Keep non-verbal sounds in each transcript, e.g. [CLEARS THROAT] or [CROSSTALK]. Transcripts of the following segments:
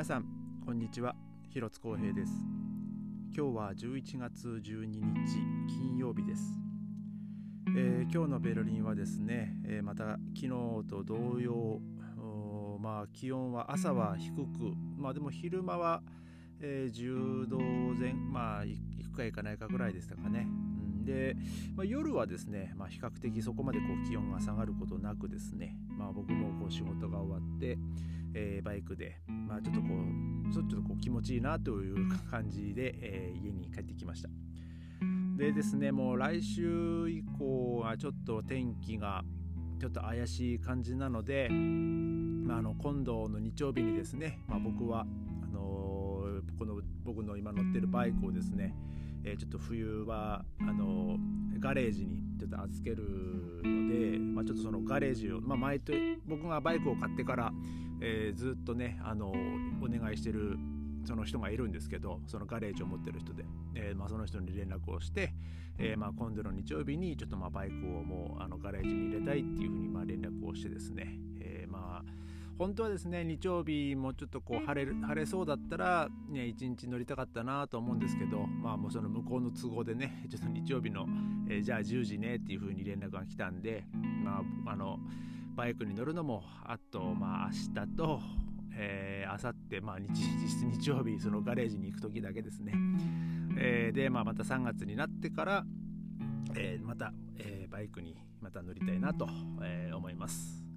皆さんこんにちは。広津光平です。今日は11月12日金曜日です、えー、今日のベルリンはですね、えー、また昨日と同様まあ気温は朝は低くまあでも昼間は、えー、10度前まあ行くか行かないかぐらいでしたかね、で、まあ、夜はですね、まあ、比較的そこまでこう気温が下がることなくですね、まあ、僕もこう仕事が終わって、えー、バイクで、まあ、ちょっとこうちょっとこう気持ちいいなという感じで、えー、家に帰ってきました。でですねもう来週以降はちょっと天気がちょっと怪しい感じなので、まあ、あの今度の日曜日にですね、まあ、僕はあのー、この僕の今乗ってるバイクをですねえー、ちょっと冬はあのガレージにちょっと預けるので、まあ、ちょっとそのガレージを、まあ、毎年僕がバイクを買ってから、えー、ずっとねあのお願いしてるその人がいるんですけどそのガレージを持ってる人で、えーまあ、その人に連絡をして、えーまあ、今度の日曜日にちょっとまあバイクをもうあのガレージに入れたいっていうふうにま連絡をしてですね、え、まあ本当はですね日曜日もちょっとこう晴れる晴れそうだったらね一日乗りたかったなと思うんですけどまあもうその向こうの都合でね [LAUGHS] ちょっと日曜日の、えー、じゃあ10時ねっていう風に連絡が来たんでまああのバイクに乗るのもあとまあ明日とえー、あさってまあ日日曜日そのガレージに行く時だけですね、えー、で、まあ、また3月になってから、えー、また、えー、バイクにまた乗りたいなと、えー、思います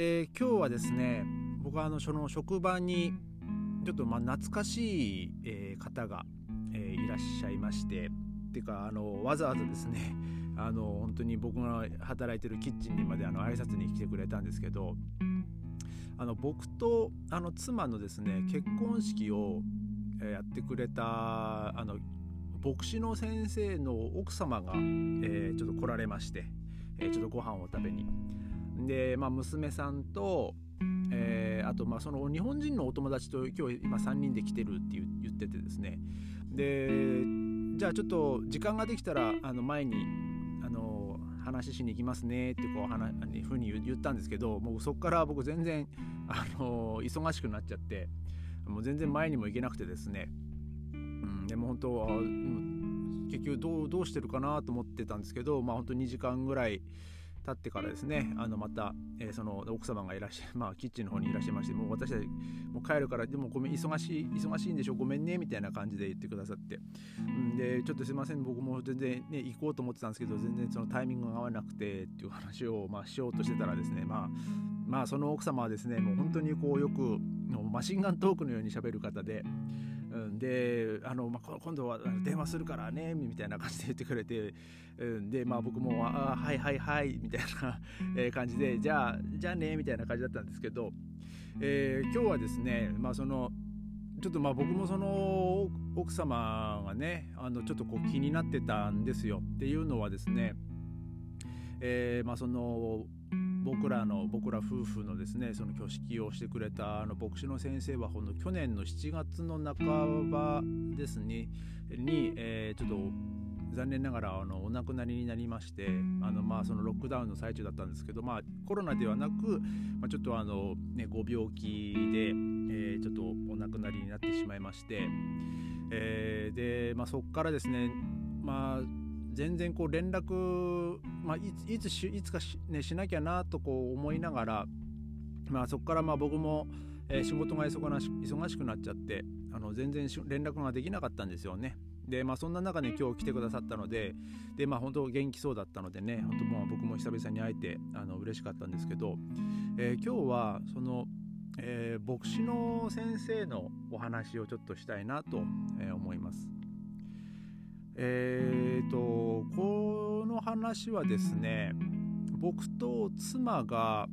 えー、今日はですね僕はあのその職場にちょっとまあ懐かしい、えー、方が、えー、いらっしゃいましてっていうかあのわざわざですね [LAUGHS] あの本当に僕が働いてるキッチンにまであの挨拶に来てくれたんですけどあの僕とあの妻のですね結婚式をやってくれたあの牧師の先生の奥様が、えー、ちょっと来られまして、えー、ちょっとご飯を食べに。で、まあ、娘さんと、えー、あとまあその日本人のお友達と今日今3人で来てるって言っててですね。でじゃあちょっと時間ができたらあの前にあの話しに行きますねってこう話ふうに言ったんですけどもうそこから僕全然あの忙しくなっちゃってもう全然前にも行けなくてですね、うん、でも本当結局どうどうしてるかなと思ってたんですけどまあ本当2時間ぐらい経ってからですねあのまた、えー、その奥様がいらっしゃ、[LAUGHS] まあ、キッチンの方にいらっしゃいましてもう私たちもう帰るからでもごめん忙しい忙しいんでしょごめんねみたいな感じで言ってくださって、うん、でちょっとすいません僕も全然ね行こうと思ってたんですけど全然そのタイミングが合わなくてっていう話を、まあ、しようとしてたらですねまあまあその奥様はですねもう本当にこうよくマシンガントークのように喋る方でうん、であの、まあ、今度は電話するからねみたいな感じで言ってくれて、うん、で、まあ、僕も「あはいはいはい」みたいな感じで「じゃあじゃあね」みたいな感じだったんですけど、えー、今日はですね、まあ、そのちょっとまあ僕もその奥様がねあのちょっとこう気になってたんですよ。っていうのはですね、えー、まあその僕らの僕ら夫婦のですねその挙式をしてくれたあの牧師の先生はこの去年の7月の半ばですねに、えー、ちょっと残念ながらあのお亡くなりになりましてあの、まあ、そのロックダウンの最中だったんですけど、まあ、コロナではなく、まあ、ちょっとあの、ね、ご病気で、えー、ちょっとお亡くなりになってしまいまして、えー、で、まあ、そこからですね、まあ全然こう連絡、まあ、いついついつかし,、ね、しなきゃなとこう思いながら、まあ、そこからまあ僕も、えー、仕事が忙し忙しくなっちゃってあの全然連絡ができなかったんですよね。でまあそんな中で今日来てくださったのででまあ本当元気そうだったのでね本当まあ僕も久々に会えてあの嬉しかったんですけど、えー、今日はその、えー、牧師の先生のお話をちょっとしたいなと、え思います。えーと、この話はですね僕と妻が、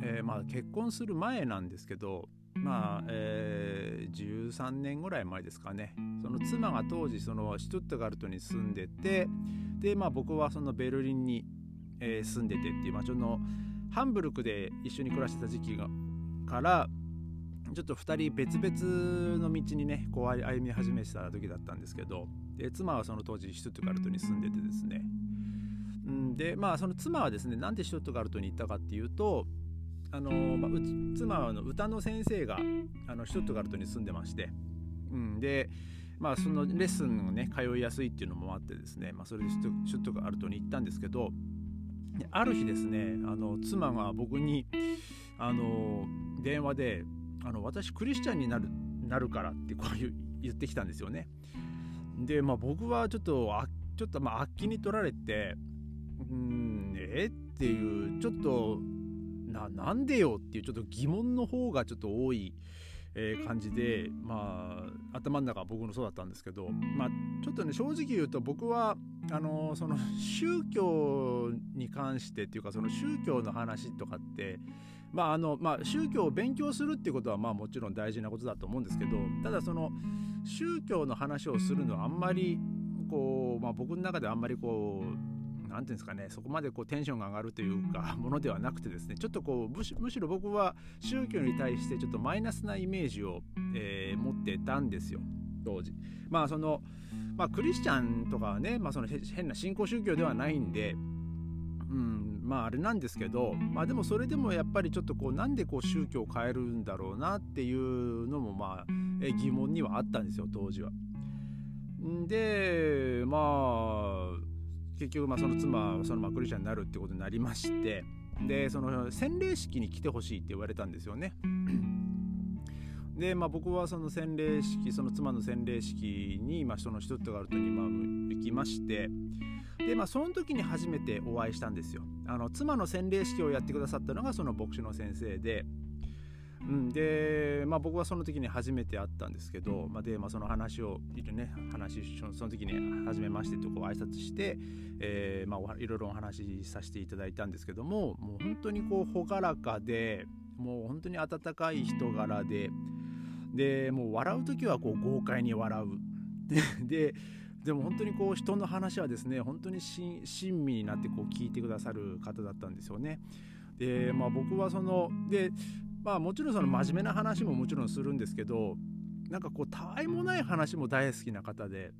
えー、まあ、結婚する前なんですけどまあ、えー、13年ぐらい前ですかね。その妻が当時そのシュトゥットガルトに住んでてで、まあ、僕はそのベルリンに、えー、住んでてっていう、まあ、そのハンブルクで一緒に暮らしてた時期がからちょっと2人別々の道にねこう歩み始めてた時だったんですけどで妻はその当時シュトゥガルトに住んでてですね、でまあその妻はですねなんでシュトゥットガルトに行ったかっていうとあのまあ、妻の歌の先生があのシュットガルトに住んでまして、うん、でまあそのレッスンをね通いやすいっていうのもあってですね、まあ、それでシュットガルトに行ったんですけどある日ですねあの妻が僕にあの電話であの私クリスチャンになるなるからってこう言ってきたんですよね。でまあ僕はちょっとあちょっとまああっきに取られてうんえ？っていうちょっとななんでよっていうちょっと疑問の方がちょっと多い、えー、感じでまあ頭の中は僕のそうだったんですけどまあちょっとね正直言うと僕はあのその宗教に関してっていうかその宗教の話とかってまああのまあ、宗教を勉強するっていうことはまあもちろん大事なことだと思うんですけどただその宗教の話をするのはあんまりこう、まあ、僕の中ではあんまりこう何て言うんですかねそこまでこうテンションが上がるというかものではなくてですねちょっとこうむしむしろ僕は宗教に対してちょっとマイナスなイメージを、えー、持ってたんですよ当時。まあそのまあ、クリスチャンとかはね、まあ、その変な信仰宗教ではないんで、うん、まああれなんですけど、まあ、でもそれでもやっぱりちょっとこうなんでこう宗教を変えるんだろうなっていうのもまあ疑問にはあったんですよ当時は。でまあ結局まあその妻はそのまあクリスチャンになるってことになりましてでその洗礼式に来てほしいって言われたんですよね。[CLEARS THROAT] で、まあ、僕はその洗礼式その妻の洗礼式に、まあ、そのシュトゥガルトにまあ行きましてで、まあ、その時に初めてお会いしたんですよ。あの妻の洗礼式をやってくださったのがその牧師の先生でうん、で、まあ、僕はその時に初めて会ったんですけど、まあ、で、まあ、その話をいるね話その時に初めましてとこう挨拶して、えーまあ、いろいろお話しさせていただいたんですけどももう本当にこう朗らかでもう本当に温かい人柄ででもう笑う時はこう豪快に笑うででも本当にこう人の話はですね本当に親身になってこう聞いてくださる方だったんですよね。でまあ僕はそのでまあもちろんその真面目な話ももちろんするんですけどなんかこうたわいもない話も大好きな方で。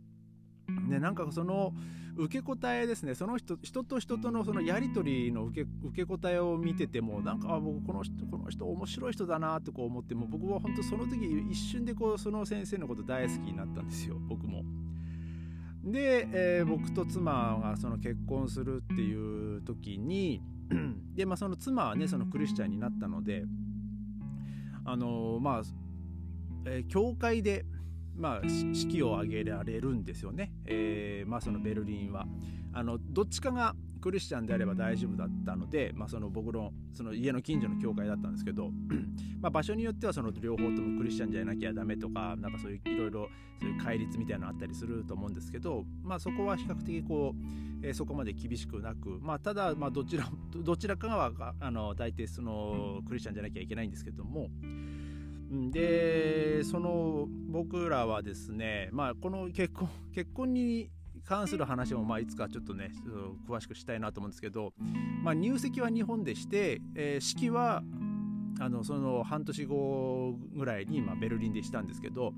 ね、なんかその受け答えですねその人人と人とのそのやり取りの受け受け答えを見ててもなんか僕この人この人面白い人だなってこう思っても僕は本当その時一瞬でこうその先生のこと大好きになったんですよ僕も。で、えー、僕と妻がその結婚するっていう時に [CLEARS THROAT] で、まあ、その妻はねそのクリスチャンになったのであのまあ、えー、教会で、まあ、式を挙げられるんですよね、えー、まあ、そのベルリンは。あのどっちかがクリスチャンであれば大丈夫だったので、まあ、その僕のその家の近所の教会だったんですけど [CLEARS THROAT] まあ場所によってはその両方ともクリスチャンじゃなきゃダメとかなんかそういういろいろそういう戒律みたいなのあったりすると思うんですけど、まあ、そこは比較的こう、えー、そこまで厳しくなく、まあ、ただまあどちら [LAUGHS] どちらかがあの大体そのクリスチャンじゃなきゃいけないんですけども。でその僕らはですね、まあ、この結婚結婚に関する話もまあいつかちょっとね詳しくしたいなと思うんですけど、まあ、入籍は日本でして、えー、式はあのその半年後ぐらいにまあベルリンでしたんですけど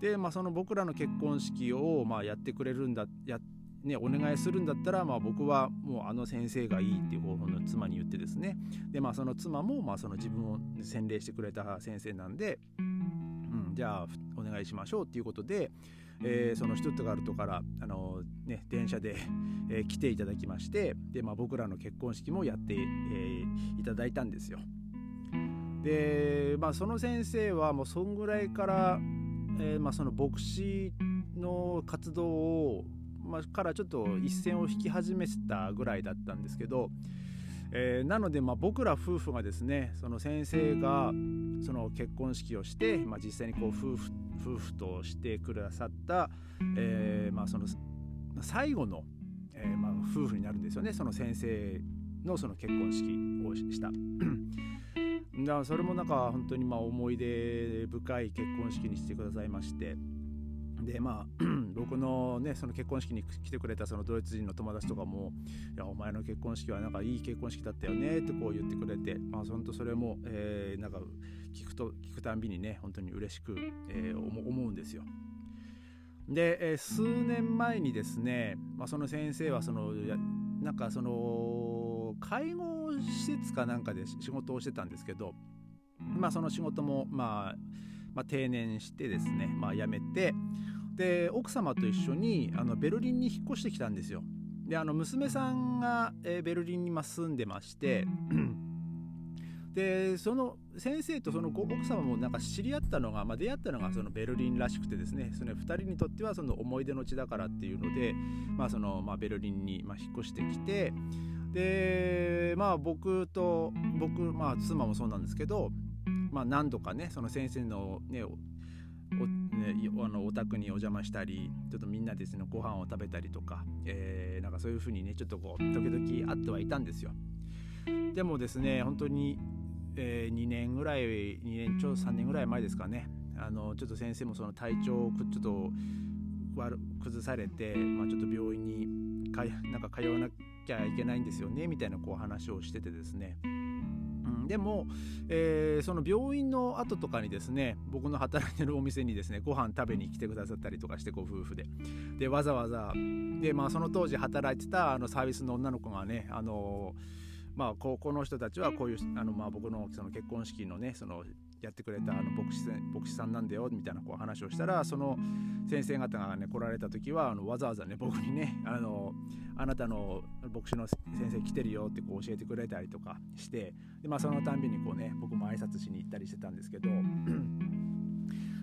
で、まあ、その僕らの結婚式をまあやってくれるんだやね、お願いするんだったら、まあ、僕はもうあの先生がいいっていう方法の妻に言ってですね。で、まあ、その妻もまあその自分を洗礼してくれた先生なんで、うん、じゃあお願いしましょうっていうことで、えー、そのシュトゥットガルトからあの、ね、電車で、えー、来ていただきましてで、まあ、僕らの結婚式もやって、えー、いただいたんですよ。で、まあ、その先生はもうそんぐらいから、えーまあ、その牧師の活動を、まあ、からちょっと一線を引き始めてたぐらいだったんですけど、えー、なのでまあ僕ら夫婦がですねその先生がその結婚式をして、まあ、実際にこう夫婦夫婦としてくださった、えー、まあ、その最後の、えー、まあ、夫婦になるんですよね。その先生のその結婚式をした。[CLEARS THROAT] だからそれもなんか本当にまあ思い出深い結婚式にしてくださいましてでまあ [CLEARS THROAT] 僕のねその結婚式に来てくれたそのドイツ人の友達とかも「いやお前の結婚式はなんかいい結婚式だったよね」ってこう言ってくれてまあ本当それも、えー、なんか聞くと聞くたんびにね本当に嬉しく、えー、思うんですよ。で、えー、数年前にですね、まあ、その先生はそのなんかその介護施設かなんかで仕事をしてたんですけどまあその仕事もまあまあ、定年してですね、まあ、辞めてで奥様と一緒にあのベルリンに引っ越してきたんですよ。であの娘さんが、えー、ベルリンに住んでましてでその先生とその奥様もなんか知り合ったのが、まあ、出会ったのがそのベルリンらしくてですねその2人にとってはその思い出の地だからっていうので、まあそのまあ、ベルリンにまあ引っ越してきてでまあ僕と僕、まあ、妻もそうなんですけどまあ、何度かねその先生のねおあのお宅にお邪魔したりちょっとみんなですねご飯を食べたりとか、えー、なんかそういう風にねちょっとこう時々あってはいたんですよ。でもですね本当に、えー、2年ぐらい2年ちょ3年ぐらい前ですかね。あのちょっと先生もその体調をちょっと崩されて、まあ、ちょっと病院にかなんか通わなきゃいけないんですよねみたいなこう話をしててですね。でも、えー、その病院の後とかにですね僕の働いてるお店にですねご飯食べに来てくださったりとかしてご夫婦で。でわざわざで、まあ、その当時働いてたあのサービスの女の子がねあのまあ、ここの人たちはこういうあの、まあ、僕のその結婚式のねそのやってくれたあの牧師牧師さんなんだよみたいなこう話をしたらその先生方がね来られた時はあのわざわざね僕にねあのあなたの牧師の先生来てるよってこう教えてくれたりとかしてで、まあ、そのたんびにこうね僕も挨拶しに行ったりしてたんですけど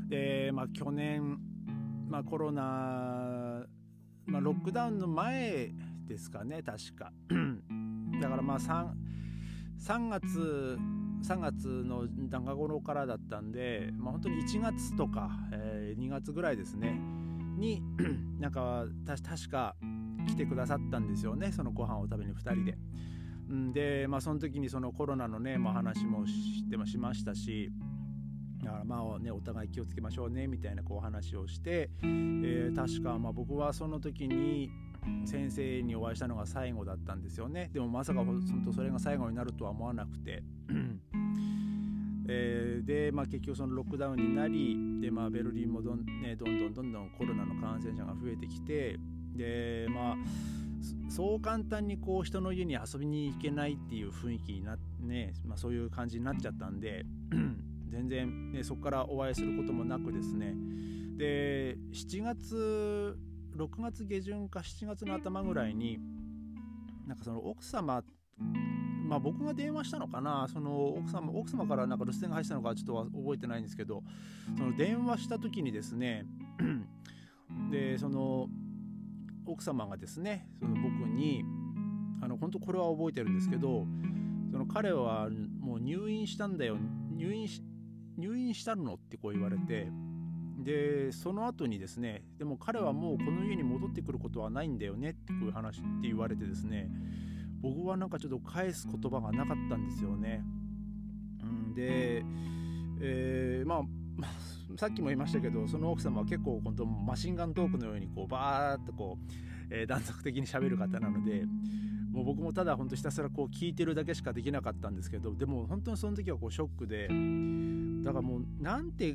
で、まあ、去年、まあ、コロナ、まあ、ロックダウンの前ですかね確か。だからまあ 3, 3月3月の中頃からだったんで、まあ、本当に1月とか、えー、2月ぐらいですねに [CLEARS THROAT] なんか確か来てくださったんですよねそのご飯を食べに2人で。で、まあ、その時にそのコロナのね、まあ、話もしてしましたしだからまあねお互い気をつけましょうねみたいなこう話をして、えー、確かま僕はその時に先生にお会いしたのが最後だったんですよねでもまさかそれが最後になるとは思わなくて、で、まあ、結局そのロックダウンになりで、まあ、ベルリンもどん,、ね、どんどんどんどんコロナの感染者が増えてきてでまあそう簡単にこう人の家に遊びに行けないっていう雰囲気になね、まあ、そういう感じになっちゃったんで [CLEARS THROAT] 全然、ね、そこからお会いすることもなくですね。で7月6月下旬か7月の頭ぐらいになんかその奥様まあ僕が電話したのかな。その奥様奥様からなんか留守電が入ったのかちょっと覚えてないんですけどその電話した時にですね [CLEARS THROAT] でその奥様がですねその僕にあの本当これは覚えてるんですけどその彼はもう入院したんだよ入院し入院したのってこう言われてでその後にですねでも彼はもうこの家に戻ってくることはないんだよねってこういう話って言われてですね僕はなんかちょっと返す言葉がなかったんですよね。うん、で、えー、まあ、[LAUGHS] さっきも言いましたけどその奥様は結構本当マシンガントークのようにこうバーッとこう、えー、断続的にしゃべる方なのでもう僕もただ本当ひたすらこう聞いてるだけしかできなかったんですけどでも本当にその時はこうショックでだからもうなんて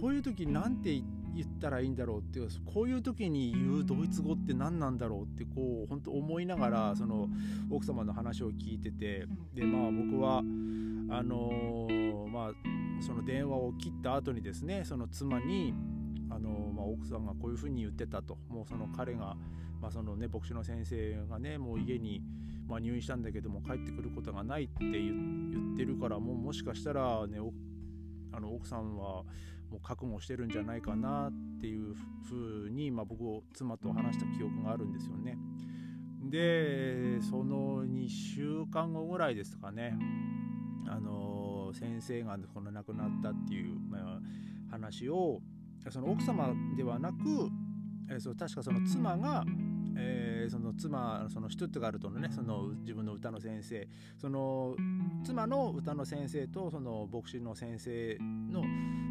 こういう時なんて言ってたらいいんだろうっていうこういう時に言うドイツ語って何なんだろうってこう本当思いながらその奥様の話を聞いててでまあ僕はあのー、まあその電話を切った後にですねその妻にあのー、まあ、奥さんがこういうふうに言ってたと。もうその彼がまあ、そのね牧師の先生がねもう家に、まあ、入院したんだけども帰ってくることがないって言ってるからもうもしかしたらねあの奥さんはもう覚悟してるんじゃないかなっていうふうに、まあ、僕を妻と話した記憶があるんですよね。でその2週間後ぐらいですかねあの先生がこの亡くなったっていう、まあ、話をその奥様ではなく、え、そう確かその妻がえー、その妻そのシュトゥットガルトのね。その自分の歌の先生。その妻の歌の先生とその牧師の先生の、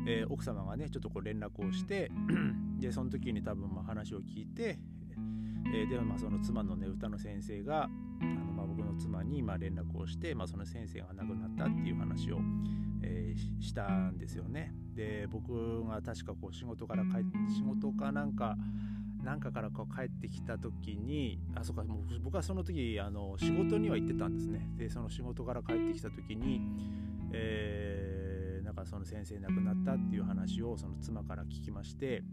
えー、奥様がねちょっとこう連絡をして [CLEARS THROAT] でその時に多分まあ話を聞いて、えー、でまあその妻のね歌の先生があのまあ僕の妻にまあ連絡をして、まあ、その先生が亡くなったっていう話を、えー、したんですよね。で僕が確かこう仕事から帰って仕事かなんかなんかからこう帰ってきた時にあそうかもう僕はその時あの仕事には行ってたんですねでその仕事から帰ってきた時に、えー、なんかその先生亡くなったっていう話をその妻から聞きまして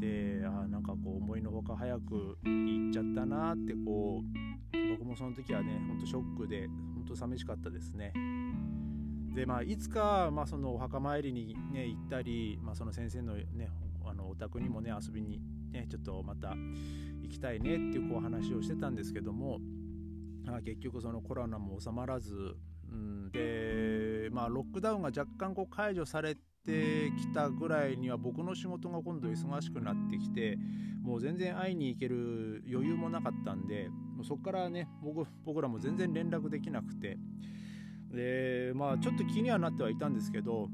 であなんかこう思いのほか早く行っちゃったなってこう僕もその時はねほんとショックで本当寂しかったですね。でまあ、いつか、まあ、そのお墓参りに、ね、行ったり、まあ、その先生の,、ね、あのお宅にもね遊びに、ね、ちょっとまた行きたいねっていうこう話をしてたんですけども、まあ、結局そのコロナも収まらず、うん、で、まあ、ロックダウンが若干こう解除されてきたぐらいには僕の仕事が今度忙しくなってきてもう全然会いに行ける余裕もなかったんでそこからね僕僕らも全然連絡できなくて。でまあちょっと気にはなってはいたんですけど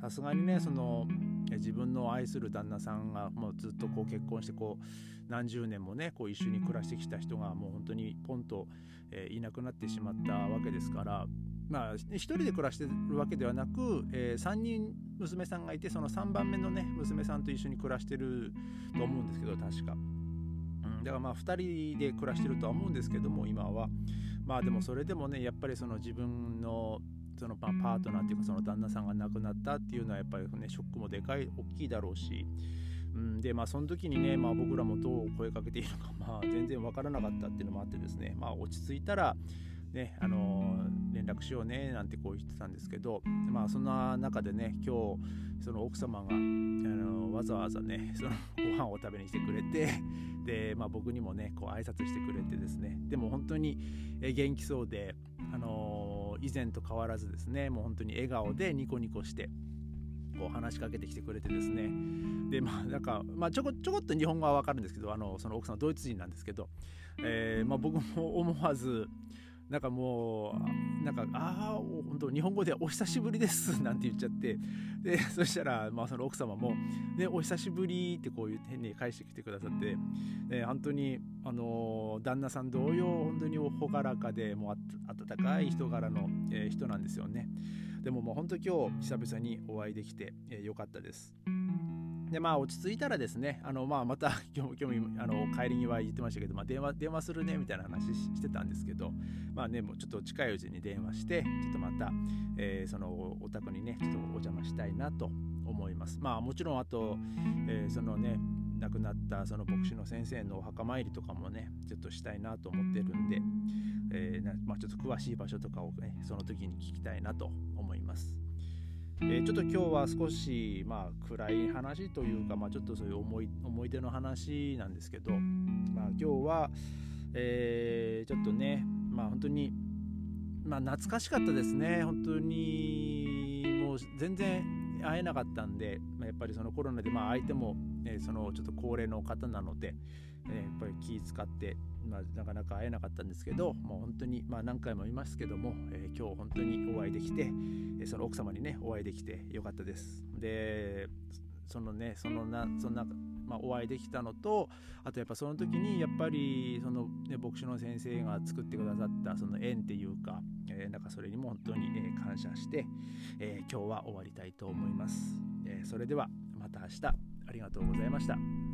さすがにねその自分の愛する旦那さんがもうずっとこう結婚してこう何十年もねこう一緒に暮らしてきた人がもう本当にポンと、えー、いなくなってしまったわけですからまあ一人で暮らしてるわけではなく、えー、3人娘さんがいてその3番目のね娘さんと一緒に暮らしてると思うんですけど確か。うん、だからまあ2人で暮らしてるとは思うんですけども今は。まあでもそれでもねやっぱりその自分のそのパートナーっていうかその旦那さんが亡くなったっていうのはやっぱりねショックもでかい大きいだろうし、うん、でまあその時にね、まあ、僕らもどう声かけていいのか、[LAUGHS] まあ、全然わからなかったっていうのもあってですね。まあ落ち着いたらねあのー、連絡しようねなんてこう言ってたんですけどまあそんな中でね今日その奥様が、あのー、わざわざねそのご飯を食べに来てくれてで、まあ、僕にもねこう挨拶してくれてですね。でも本当に元気そうで、あのー、以前と変わらずですねもう本当に笑顔でニコニコしてこう話しかけてきてくれてですね。でまあなんか、まあ、ちょこちょこっと日本語は分かるんですけどあのその奥さんはドイツ人なんですけど、えーまあ、僕も思わずなんかもうなんか「ああ本当日本語でお久しぶりです」なんて言っちゃって。で [LAUGHS] そしたら、まあ、その奥様も「ね、お久しぶり」ってこういう変に返してきてくださって、ね、本当にあの旦那さん同様本当に朗らかでもう温かい人柄の、えー、人なんですよね。でももう本当今日久々にお会いできて、えー、よかったです。でまあ落ち着いたらですねあの、まあ、また [LAUGHS] 今日今日あの帰りには言ってましたけど、まあ、電話電話するねみたいな話してたんですけどまあねもうちょっと近いうちに電話してちょっとまた、えー、そのお宅にねちょっとお邪魔したいなと思いますまあもちろんあと、えー、そのね亡くなったその牧師の先生のお墓参りとかもねちょっとしたいなと思ってるんで、えーまあ、ちょっと詳しい場所とかをねその時に聞きたいなと思います。えー、ちょっと今日は少し、まあ、暗い話というか、まあ、ちょっとそういう思い思い出の話なんですけど、まあ、今日は、えー、ちょっとね、まあ、本当に、まあ、懐かしかったですね。本当にもう全然会えなかったんで、まあ、やっぱりそのコロナで、まあ、相手も、ね、そのちょっと高齢の方なので、えやっぱり気使って、まあ、なかなか会えなかったんですけどもう本当に、まあ、何回も言いますけども、えー、今日本当にお会いできて、えその奥様にねお会いできてよかったです。でそのねそのなそんな、まあ、お会いできたのとあとやっぱその時にやっぱりその、ね、牧師の先生が作ってくださったその縁っていうか、えー、なんかそれにも本当に、えー、感謝して、えー、今日は終わりたいと思います、えそれではまた明日。ありがとうございました。